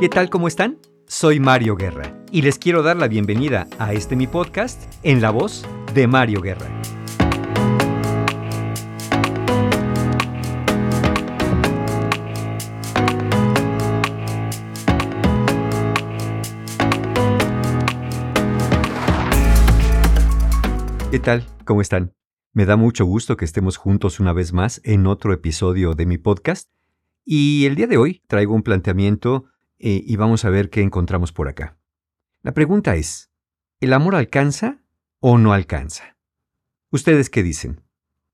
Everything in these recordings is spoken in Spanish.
¿Qué tal? ¿Cómo están? Soy Mario Guerra y les quiero dar la bienvenida a este mi podcast en la voz de Mario Guerra. ¿Qué tal? ¿Cómo están? Me da mucho gusto que estemos juntos una vez más en otro episodio de mi podcast y el día de hoy traigo un planteamiento eh, y vamos a ver qué encontramos por acá. La pregunta es, ¿el amor alcanza o no alcanza? ¿Ustedes qué dicen?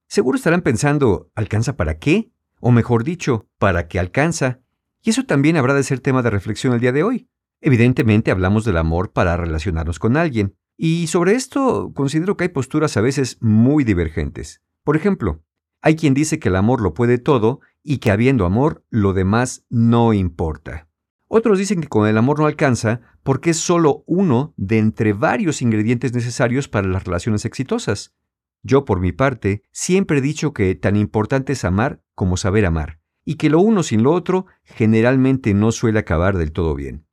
Seguro estarán pensando, ¿alcanza para qué? O mejor dicho, ¿para qué alcanza? Y eso también habrá de ser tema de reflexión el día de hoy. Evidentemente hablamos del amor para relacionarnos con alguien, y sobre esto considero que hay posturas a veces muy divergentes. Por ejemplo, hay quien dice que el amor lo puede todo y que habiendo amor, lo demás no importa. Otros dicen que con el amor no alcanza porque es solo uno de entre varios ingredientes necesarios para las relaciones exitosas. Yo, por mi parte, siempre he dicho que tan importante es amar como saber amar, y que lo uno sin lo otro generalmente no suele acabar del todo bien.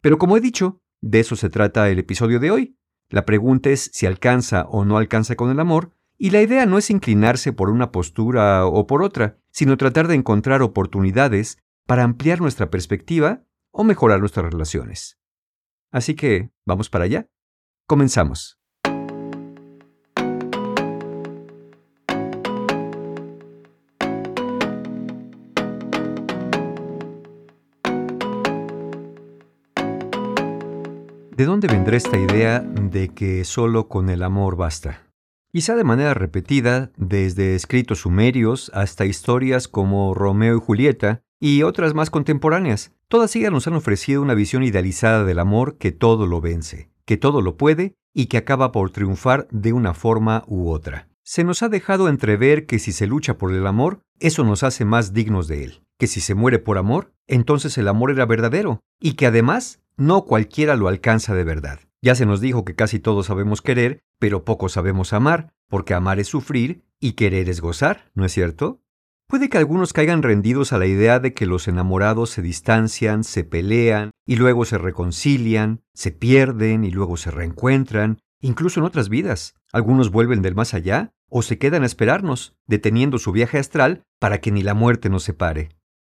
Pero como he dicho, de eso se trata el episodio de hoy, la pregunta es si alcanza o no alcanza con el amor, y la idea no es inclinarse por una postura o por otra, sino tratar de encontrar oportunidades para ampliar nuestra perspectiva o mejorar nuestras relaciones. Así que, ¿vamos para allá? Comenzamos. ¿De dónde vendrá esta idea de que solo con el amor basta? Quizá de manera repetida, desde escritos sumerios hasta historias como Romeo y Julieta y otras más contemporáneas, todas ellas nos han ofrecido una visión idealizada del amor que todo lo vence, que todo lo puede y que acaba por triunfar de una forma u otra. Se nos ha dejado entrever que si se lucha por el amor, eso nos hace más dignos de él, que si se muere por amor, entonces el amor era verdadero, y que además no cualquiera lo alcanza de verdad. Ya se nos dijo que casi todos sabemos querer, pero poco sabemos amar, porque amar es sufrir y querer es gozar, ¿no es cierto? Puede que algunos caigan rendidos a la idea de que los enamorados se distancian, se pelean y luego se reconcilian, se pierden y luego se reencuentran, incluso en otras vidas. Algunos vuelven del más allá o se quedan a esperarnos, deteniendo su viaje astral para que ni la muerte nos separe.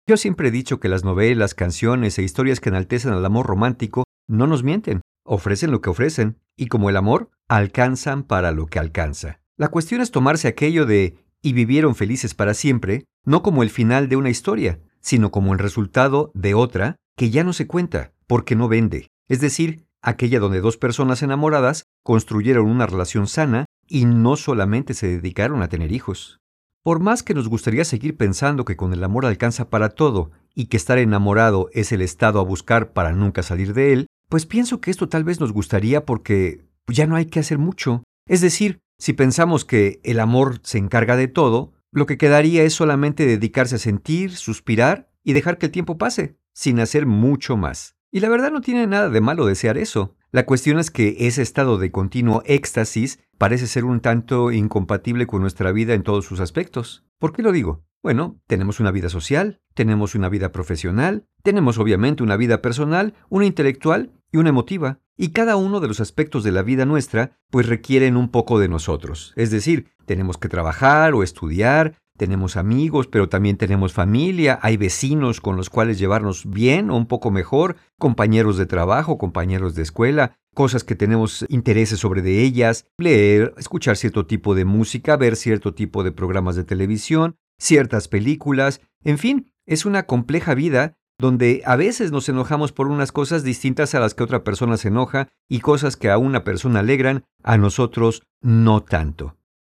Yo siempre he dicho que las novelas, canciones e historias que enaltecen al amor romántico no nos mienten, ofrecen lo que ofrecen, y como el amor, alcanzan para lo que alcanza. La cuestión es tomarse aquello de y vivieron felices para siempre, no como el final de una historia, sino como el resultado de otra que ya no se cuenta, porque no vende, es decir, aquella donde dos personas enamoradas construyeron una relación sana y no solamente se dedicaron a tener hijos. Por más que nos gustaría seguir pensando que con el amor alcanza para todo y que estar enamorado es el estado a buscar para nunca salir de él, pues pienso que esto tal vez nos gustaría porque ya no hay que hacer mucho. Es decir, si pensamos que el amor se encarga de todo, lo que quedaría es solamente dedicarse a sentir, suspirar y dejar que el tiempo pase, sin hacer mucho más. Y la verdad no tiene nada de malo desear eso. La cuestión es que ese estado de continuo éxtasis parece ser un tanto incompatible con nuestra vida en todos sus aspectos. ¿Por qué lo digo? Bueno, tenemos una vida social, tenemos una vida profesional, tenemos obviamente una vida personal, una intelectual y una emotiva, y cada uno de los aspectos de la vida nuestra pues requieren un poco de nosotros. Es decir, tenemos que trabajar o estudiar, tenemos amigos, pero también tenemos familia, hay vecinos con los cuales llevarnos bien o un poco mejor, compañeros de trabajo, compañeros de escuela, cosas que tenemos intereses sobre de ellas, leer, escuchar cierto tipo de música, ver cierto tipo de programas de televisión, ciertas películas, en fin, es una compleja vida donde a veces nos enojamos por unas cosas distintas a las que otra persona se enoja y cosas que a una persona alegran, a nosotros no tanto.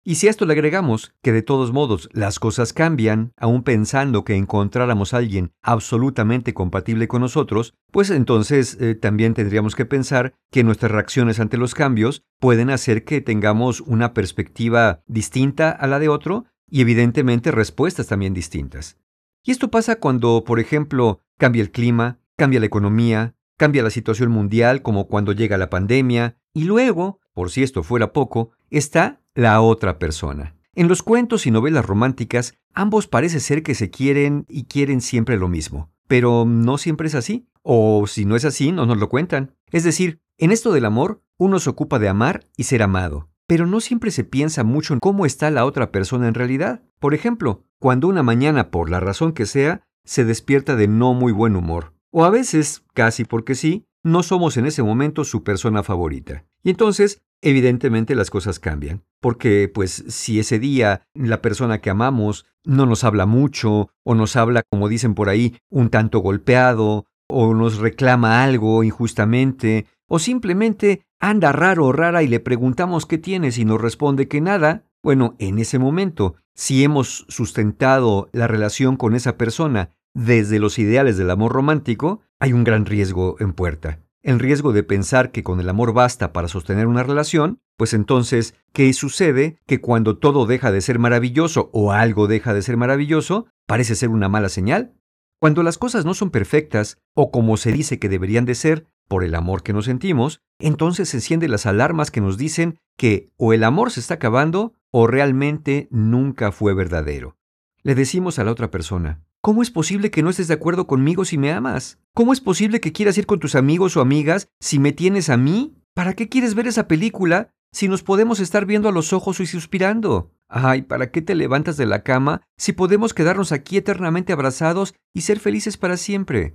Y si a esto le agregamos que de todos modos las cosas cambian, aún pensando que encontráramos a alguien absolutamente compatible con nosotros, pues entonces eh, también tendríamos que pensar que nuestras reacciones ante los cambios pueden hacer que tengamos una perspectiva distinta a la de otro y evidentemente respuestas también distintas. Y esto pasa cuando, por ejemplo, cambia el clima, cambia la economía, cambia la situación mundial como cuando llega la pandemia, y luego, por si esto fuera poco, está la otra persona. En los cuentos y novelas románticas, ambos parece ser que se quieren y quieren siempre lo mismo. pero no siempre es así. O si no es así, no nos lo cuentan. Es decir, en esto del amor, uno se ocupa de amar y ser amado. Pero no siempre se piensa mucho en cómo está la otra persona en realidad. Por ejemplo, cuando una mañana, por la razón que sea, se despierta de no muy buen humor. O a veces, casi porque sí, no somos en ese momento su persona favorita. Y entonces, evidentemente las cosas cambian. Porque, pues, si ese día la persona que amamos no nos habla mucho, o nos habla, como dicen por ahí, un tanto golpeado, o nos reclama algo injustamente, o simplemente anda raro o rara y le preguntamos qué tienes y nos responde que nada, bueno, en ese momento, si hemos sustentado la relación con esa persona desde los ideales del amor romántico, hay un gran riesgo en puerta. El riesgo de pensar que con el amor basta para sostener una relación, pues entonces, ¿qué sucede? Que cuando todo deja de ser maravilloso o algo deja de ser maravilloso, parece ser una mala señal. Cuando las cosas no son perfectas, o como se dice que deberían de ser, por el amor que nos sentimos, entonces se encienden las alarmas que nos dicen que o el amor se está acabando o realmente nunca fue verdadero. Le decimos a la otra persona, ¿cómo es posible que no estés de acuerdo conmigo si me amas? ¿Cómo es posible que quieras ir con tus amigos o amigas si me tienes a mí? ¿Para qué quieres ver esa película si nos podemos estar viendo a los ojos y suspirando? Ay, ¿para qué te levantas de la cama si podemos quedarnos aquí eternamente abrazados y ser felices para siempre?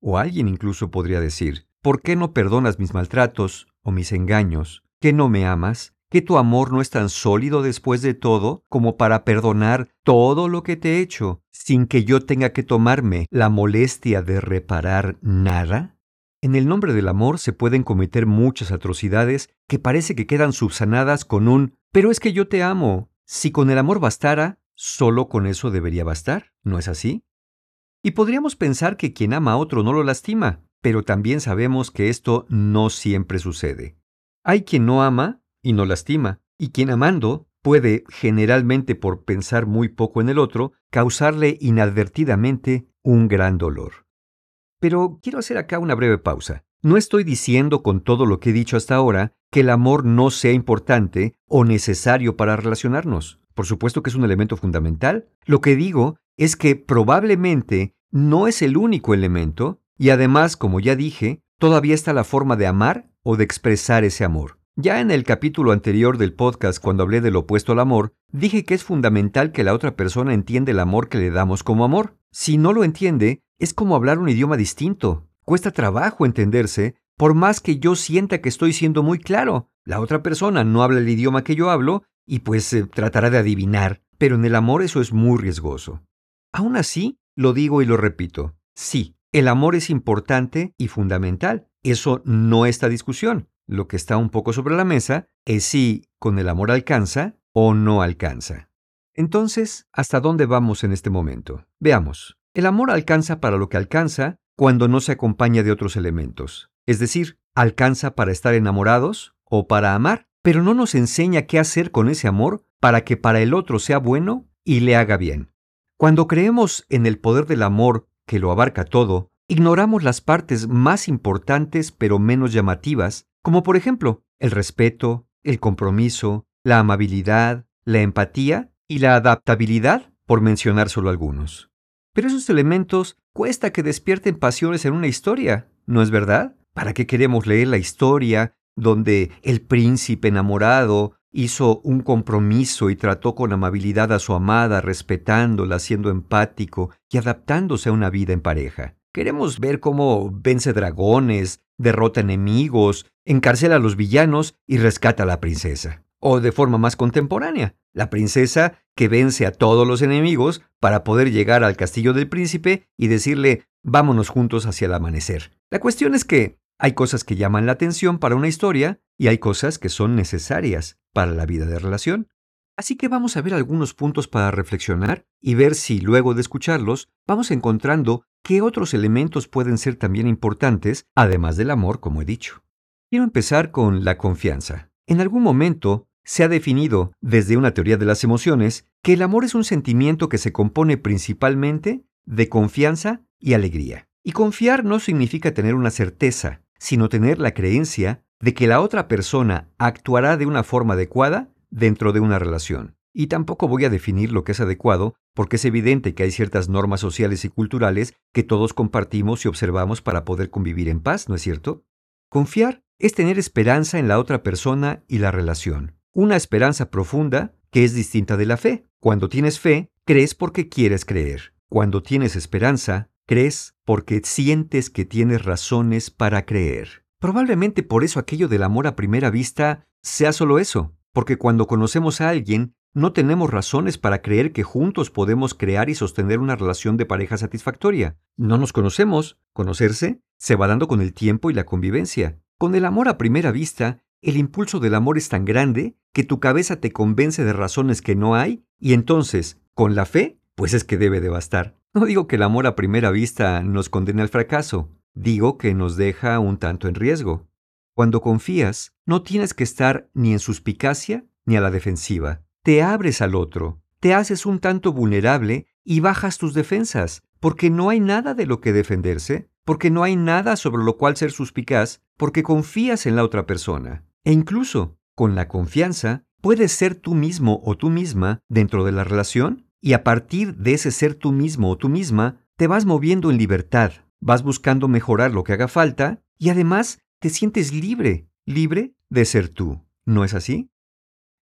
O alguien incluso podría decir, ¿por qué no perdonas mis maltratos o mis engaños? ¿Que no me amas? ¿Que tu amor no es tan sólido después de todo como para perdonar todo lo que te he hecho sin que yo tenga que tomarme la molestia de reparar nada? En el nombre del amor se pueden cometer muchas atrocidades que parece que quedan subsanadas con un pero es que yo te amo si con el amor bastara, solo con eso debería bastar, ¿no es así? Y podríamos pensar que quien ama a otro no lo lastima, pero también sabemos que esto no siempre sucede. Hay quien no ama y no lastima, y quien amando puede, generalmente por pensar muy poco en el otro, causarle inadvertidamente un gran dolor. Pero quiero hacer acá una breve pausa. No estoy diciendo con todo lo que he dicho hasta ahora que el amor no sea importante o necesario para relacionarnos. Por supuesto que es un elemento fundamental. Lo que digo es que probablemente no es el único elemento y además, como ya dije, todavía está la forma de amar o de expresar ese amor. Ya en el capítulo anterior del podcast, cuando hablé del opuesto al amor, dije que es fundamental que la otra persona entienda el amor que le damos como amor. Si no lo entiende, es como hablar un idioma distinto. Cuesta trabajo entenderse, por más que yo sienta que estoy siendo muy claro. La otra persona no habla el idioma que yo hablo y pues eh, tratará de adivinar, pero en el amor eso es muy riesgoso. Aún así, lo digo y lo repito, sí, el amor es importante y fundamental. Eso no está discusión. Lo que está un poco sobre la mesa es si con el amor alcanza o no alcanza. Entonces, ¿hasta dónde vamos en este momento? Veamos. El amor alcanza para lo que alcanza cuando no se acompaña de otros elementos. Es decir, alcanza para estar enamorados o para amar, pero no nos enseña qué hacer con ese amor para que para el otro sea bueno y le haga bien. Cuando creemos en el poder del amor que lo abarca todo, ignoramos las partes más importantes pero menos llamativas, como por ejemplo el respeto, el compromiso, la amabilidad, la empatía y la adaptabilidad, por mencionar solo algunos. Pero esos elementos cuesta que despierten pasiones en una historia, ¿no es verdad? ¿Para qué queremos leer la historia donde el príncipe enamorado hizo un compromiso y trató con amabilidad a su amada, respetándola, siendo empático y adaptándose a una vida en pareja? Queremos ver cómo vence dragones, derrota enemigos, encarcela a los villanos y rescata a la princesa. O de forma más contemporánea, la princesa que vence a todos los enemigos para poder llegar al castillo del príncipe y decirle vámonos juntos hacia el amanecer. La cuestión es que hay cosas que llaman la atención para una historia y hay cosas que son necesarias para la vida de relación. Así que vamos a ver algunos puntos para reflexionar y ver si luego de escucharlos vamos encontrando qué otros elementos pueden ser también importantes, además del amor, como he dicho. Quiero empezar con la confianza. En algún momento se ha definido, desde una teoría de las emociones, que el amor es un sentimiento que se compone principalmente de confianza y alegría. Y confiar no significa tener una certeza, sino tener la creencia de que la otra persona actuará de una forma adecuada dentro de una relación. Y tampoco voy a definir lo que es adecuado, porque es evidente que hay ciertas normas sociales y culturales que todos compartimos y observamos para poder convivir en paz, ¿no es cierto? Confiar es tener esperanza en la otra persona y la relación. Una esperanza profunda que es distinta de la fe. Cuando tienes fe, crees porque quieres creer. Cuando tienes esperanza, crees porque sientes que tienes razones para creer. Probablemente por eso aquello del amor a primera vista sea solo eso, porque cuando conocemos a alguien, no tenemos razones para creer que juntos podemos crear y sostener una relación de pareja satisfactoria. No nos conocemos. Conocerse se va dando con el tiempo y la convivencia. Con el amor a primera vista, el impulso del amor es tan grande que tu cabeza te convence de razones que no hay y entonces, con la fe, pues es que debe de bastar. No digo que el amor a primera vista nos condene al fracaso, digo que nos deja un tanto en riesgo. Cuando confías, no tienes que estar ni en suspicacia ni a la defensiva te abres al otro, te haces un tanto vulnerable y bajas tus defensas, porque no hay nada de lo que defenderse, porque no hay nada sobre lo cual ser suspicaz, porque confías en la otra persona. E incluso, con la confianza, puedes ser tú mismo o tú misma dentro de la relación, y a partir de ese ser tú mismo o tú misma, te vas moviendo en libertad, vas buscando mejorar lo que haga falta, y además te sientes libre, libre de ser tú. ¿No es así?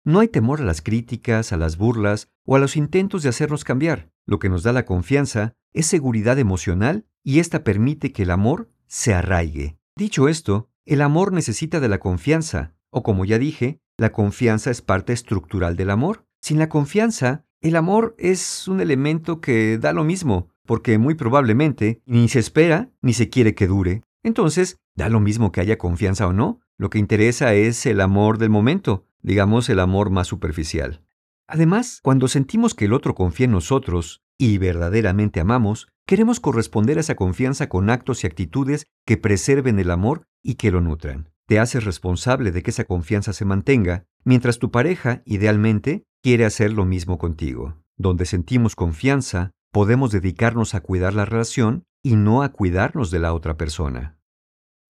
No hay temor a las críticas, a las burlas o a los intentos de hacernos cambiar. Lo que nos da la confianza es seguridad emocional y esta permite que el amor se arraigue. Dicho esto, el amor necesita de la confianza, o como ya dije, la confianza es parte estructural del amor. Sin la confianza, el amor es un elemento que da lo mismo, porque muy probablemente ni se espera ni se quiere que dure. Entonces, da lo mismo que haya confianza o no. Lo que interesa es el amor del momento, digamos el amor más superficial. Además, cuando sentimos que el otro confía en nosotros y verdaderamente amamos, queremos corresponder a esa confianza con actos y actitudes que preserven el amor y que lo nutran. Te haces responsable de que esa confianza se mantenga, mientras tu pareja, idealmente, quiere hacer lo mismo contigo. Donde sentimos confianza, podemos dedicarnos a cuidar la relación y no a cuidarnos de la otra persona.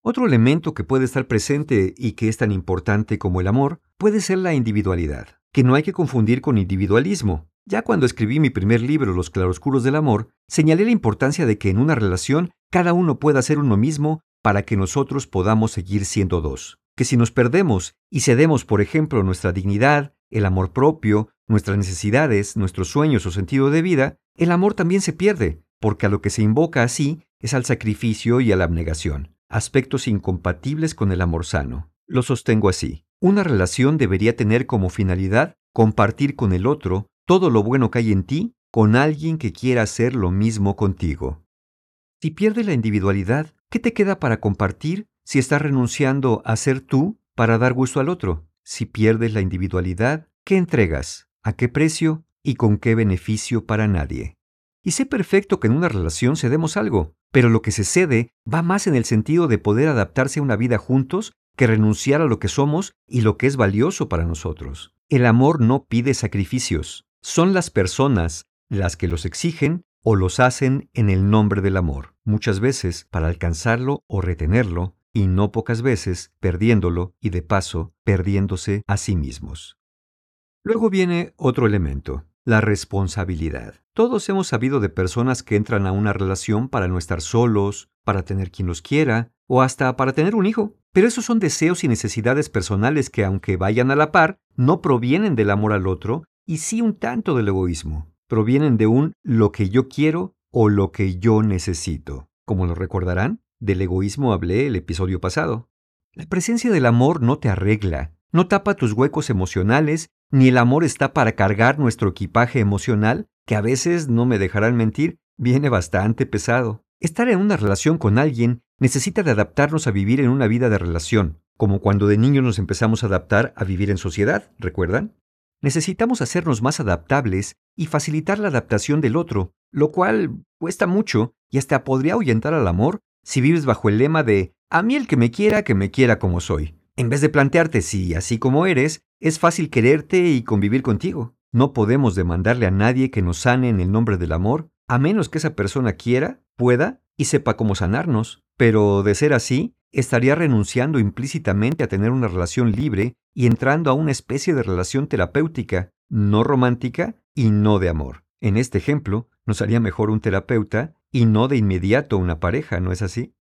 Otro elemento que puede estar presente y que es tan importante como el amor puede ser la individualidad, que no hay que confundir con individualismo. Ya cuando escribí mi primer libro, Los claroscuros del amor, señalé la importancia de que en una relación cada uno pueda ser uno mismo para que nosotros podamos seguir siendo dos. Que si nos perdemos y cedemos, por ejemplo, nuestra dignidad, el amor propio, nuestras necesidades, nuestros sueños o sentido de vida, el amor también se pierde, porque a lo que se invoca así es al sacrificio y a la abnegación aspectos incompatibles con el amor sano. Lo sostengo así. Una relación debería tener como finalidad compartir con el otro todo lo bueno que hay en ti con alguien que quiera hacer lo mismo contigo. Si pierdes la individualidad, ¿qué te queda para compartir si estás renunciando a ser tú para dar gusto al otro? Si pierdes la individualidad, ¿qué entregas? ¿A qué precio? ¿Y con qué beneficio para nadie? Y sé perfecto que en una relación cedemos algo, pero lo que se cede va más en el sentido de poder adaptarse a una vida juntos que renunciar a lo que somos y lo que es valioso para nosotros. El amor no pide sacrificios, son las personas las que los exigen o los hacen en el nombre del amor, muchas veces para alcanzarlo o retenerlo, y no pocas veces perdiéndolo y de paso perdiéndose a sí mismos. Luego viene otro elemento, la responsabilidad. Todos hemos sabido de personas que entran a una relación para no estar solos, para tener quien los quiera, o hasta para tener un hijo. Pero esos son deseos y necesidades personales que, aunque vayan a la par, no provienen del amor al otro, y sí un tanto del egoísmo. Provienen de un lo que yo quiero o lo que yo necesito. Como lo recordarán, del egoísmo hablé el episodio pasado. La presencia del amor no te arregla, no tapa tus huecos emocionales ni el amor está para cargar nuestro equipaje emocional, que a veces, no me dejarán mentir, viene bastante pesado. Estar en una relación con alguien necesita de adaptarnos a vivir en una vida de relación, como cuando de niños nos empezamos a adaptar a vivir en sociedad, ¿recuerdan? Necesitamos hacernos más adaptables y facilitar la adaptación del otro, lo cual cuesta mucho y hasta podría ahuyentar al amor si vives bajo el lema de a mí el que me quiera, que me quiera como soy. En vez de plantearte si, así como eres, es fácil quererte y convivir contigo. No podemos demandarle a nadie que nos sane en el nombre del amor, a menos que esa persona quiera, pueda y sepa cómo sanarnos. Pero de ser así, estaría renunciando implícitamente a tener una relación libre y entrando a una especie de relación terapéutica, no romántica y no de amor. En este ejemplo, nos haría mejor un terapeuta y no de inmediato una pareja, ¿no es así?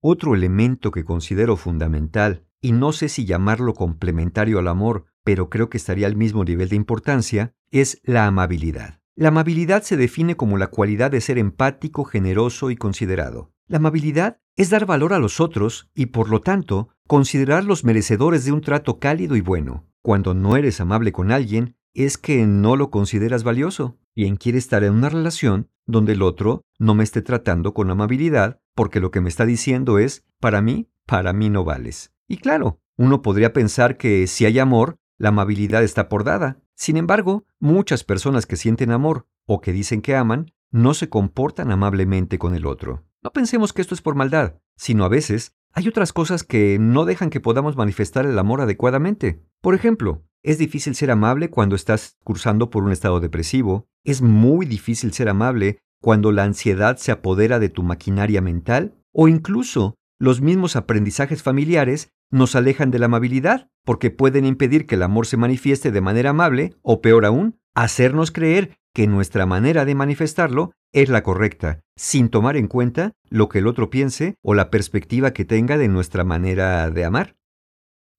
Otro elemento que considero fundamental, y no sé si llamarlo complementario al amor, pero creo que estaría al mismo nivel de importancia, es la amabilidad. La amabilidad se define como la cualidad de ser empático, generoso y considerado. La amabilidad es dar valor a los otros y, por lo tanto, considerarlos merecedores de un trato cálido y bueno. Cuando no eres amable con alguien, es que no lo consideras valioso. Bien quiere estar en una relación donde el otro no me esté tratando con amabilidad porque lo que me está diciendo es, para mí, para mí no vales. Y claro, uno podría pensar que si hay amor, la amabilidad está por dada. Sin embargo, muchas personas que sienten amor o que dicen que aman, no se comportan amablemente con el otro. No pensemos que esto es por maldad, sino a veces hay otras cosas que no dejan que podamos manifestar el amor adecuadamente. Por ejemplo, es difícil ser amable cuando estás cursando por un estado depresivo, es muy difícil ser amable cuando la ansiedad se apodera de tu maquinaria mental, o incluso los mismos aprendizajes familiares nos alejan de la amabilidad, porque pueden impedir que el amor se manifieste de manera amable, o peor aún, hacernos creer que nuestra manera de manifestarlo es la correcta, sin tomar en cuenta lo que el otro piense o la perspectiva que tenga de nuestra manera de amar.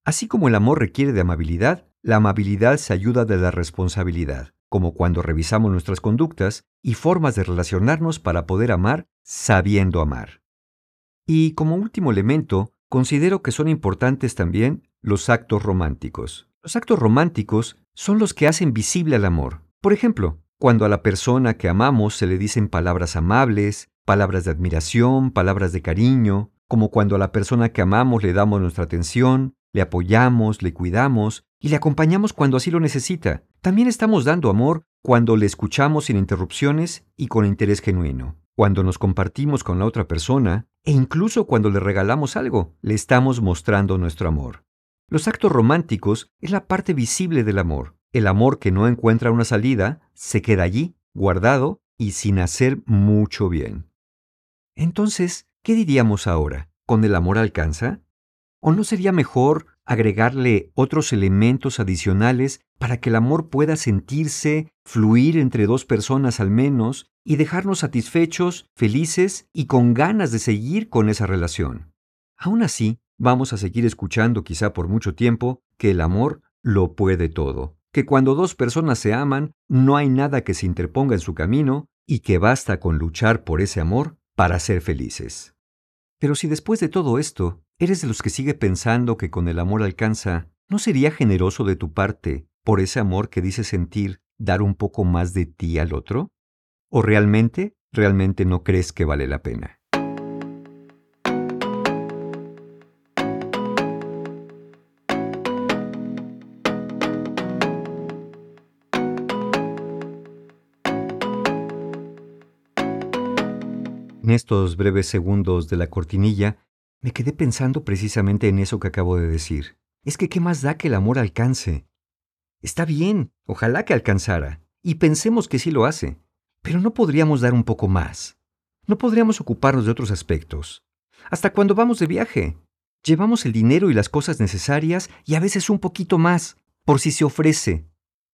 Así como el amor requiere de amabilidad, la amabilidad se ayuda de la responsabilidad, como cuando revisamos nuestras conductas y formas de relacionarnos para poder amar sabiendo amar. Y como último elemento, considero que son importantes también los actos románticos. Los actos románticos son los que hacen visible el amor. Por ejemplo, cuando a la persona que amamos se le dicen palabras amables, palabras de admiración, palabras de cariño, como cuando a la persona que amamos le damos nuestra atención, le apoyamos, le cuidamos y le acompañamos cuando así lo necesita. También estamos dando amor cuando le escuchamos sin interrupciones y con interés genuino. Cuando nos compartimos con la otra persona e incluso cuando le regalamos algo, le estamos mostrando nuestro amor. Los actos románticos es la parte visible del amor. El amor que no encuentra una salida se queda allí, guardado y sin hacer mucho bien. Entonces, ¿qué diríamos ahora? ¿Con el amor alcanza? ¿O no sería mejor agregarle otros elementos adicionales para que el amor pueda sentirse, fluir entre dos personas al menos, y dejarnos satisfechos, felices y con ganas de seguir con esa relación? Aún así, vamos a seguir escuchando quizá por mucho tiempo que el amor lo puede todo, que cuando dos personas se aman, no hay nada que se interponga en su camino y que basta con luchar por ese amor para ser felices. Pero si después de todo esto eres de los que sigue pensando que con el amor alcanza, ¿no sería generoso de tu parte, por ese amor que dice sentir, dar un poco más de ti al otro? ¿O realmente, realmente no crees que vale la pena? En estos breves segundos de la cortinilla, me quedé pensando precisamente en eso que acabo de decir. Es que qué más da que el amor alcance. Está bien, ojalá que alcanzara, y pensemos que sí lo hace, pero no podríamos dar un poco más. No podríamos ocuparnos de otros aspectos. Hasta cuando vamos de viaje. Llevamos el dinero y las cosas necesarias y a veces un poquito más, por si se ofrece,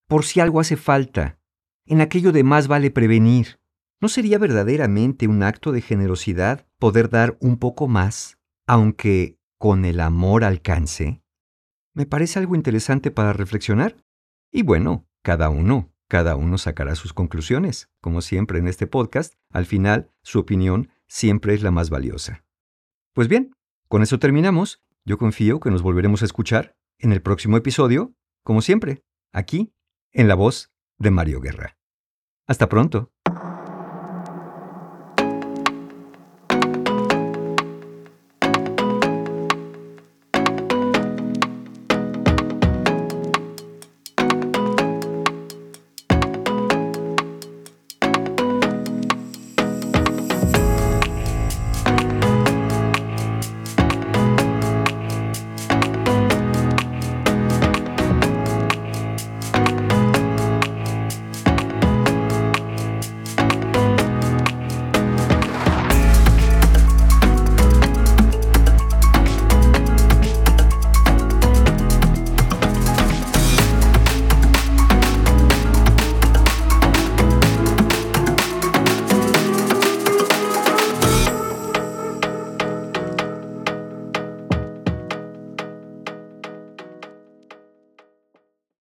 por si algo hace falta. En aquello de más vale prevenir. ¿No sería verdaderamente un acto de generosidad poder dar un poco más, aunque con el amor alcance? Me parece algo interesante para reflexionar. Y bueno, cada uno, cada uno sacará sus conclusiones. Como siempre en este podcast, al final, su opinión siempre es la más valiosa. Pues bien, con eso terminamos. Yo confío que nos volveremos a escuchar en el próximo episodio, como siempre, aquí, en la voz de Mario Guerra. Hasta pronto.